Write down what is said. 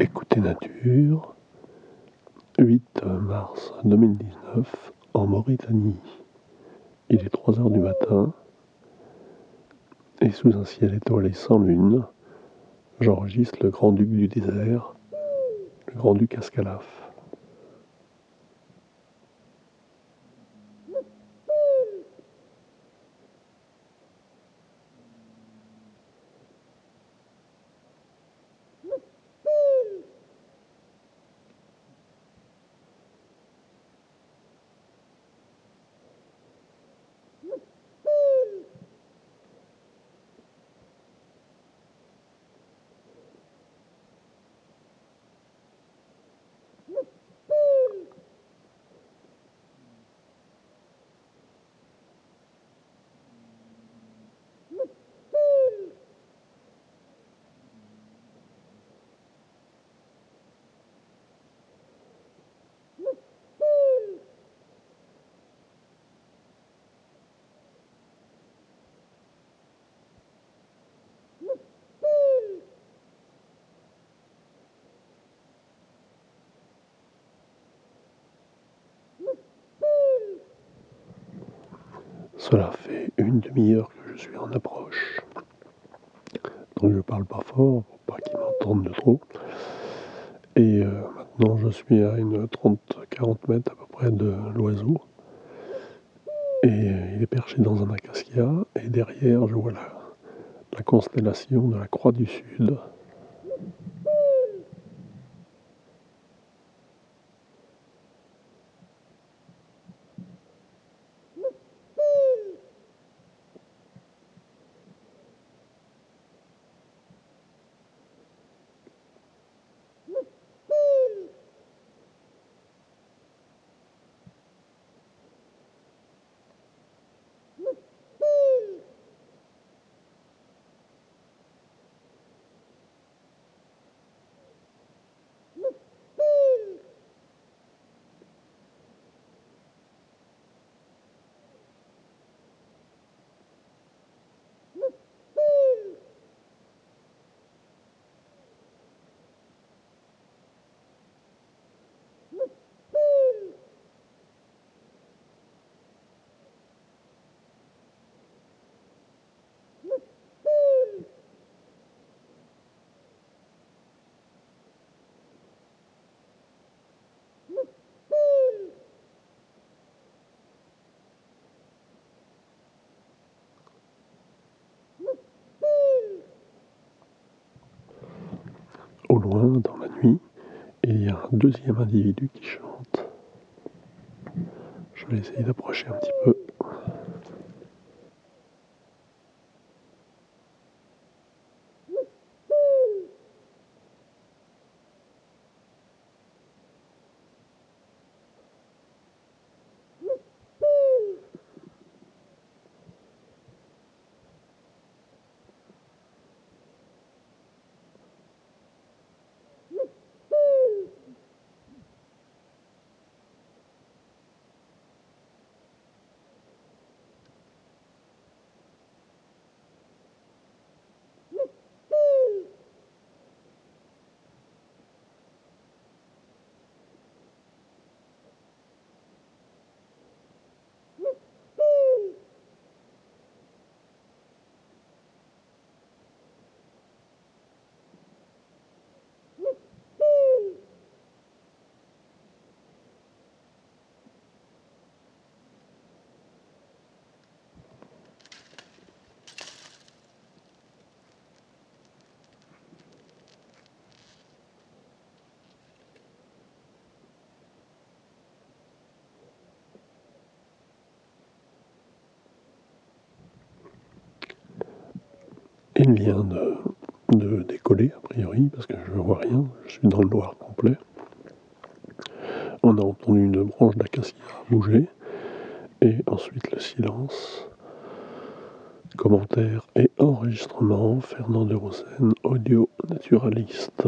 Écoutez Nature, 8 mars 2019, en Mauritanie. Il est 3 heures du matin, et sous un ciel étoilé sans lune, j'enregistre le grand-duc du désert, le grand-duc Ascalaf. Cela fait une demi-heure que je suis en approche. Donc je parle pas fort pour pas qu'ils m'entendent de trop. Et euh, maintenant je suis à une 30-40 mètres à peu près de l'oiseau. Et euh, il est perché dans un acacia. Et derrière je vois la, la constellation de la Croix du Sud. Au loin, dans la nuit, il y a un deuxième individu qui chante. Je vais essayer d'approcher un petit peu. De, décoller, a priori, parce que je vois rien, je suis dans le noir complet. On a entendu une branche d'acacia bouger, et ensuite le silence. Commentaire et enregistrement, Fernand de Rosen, audio naturaliste.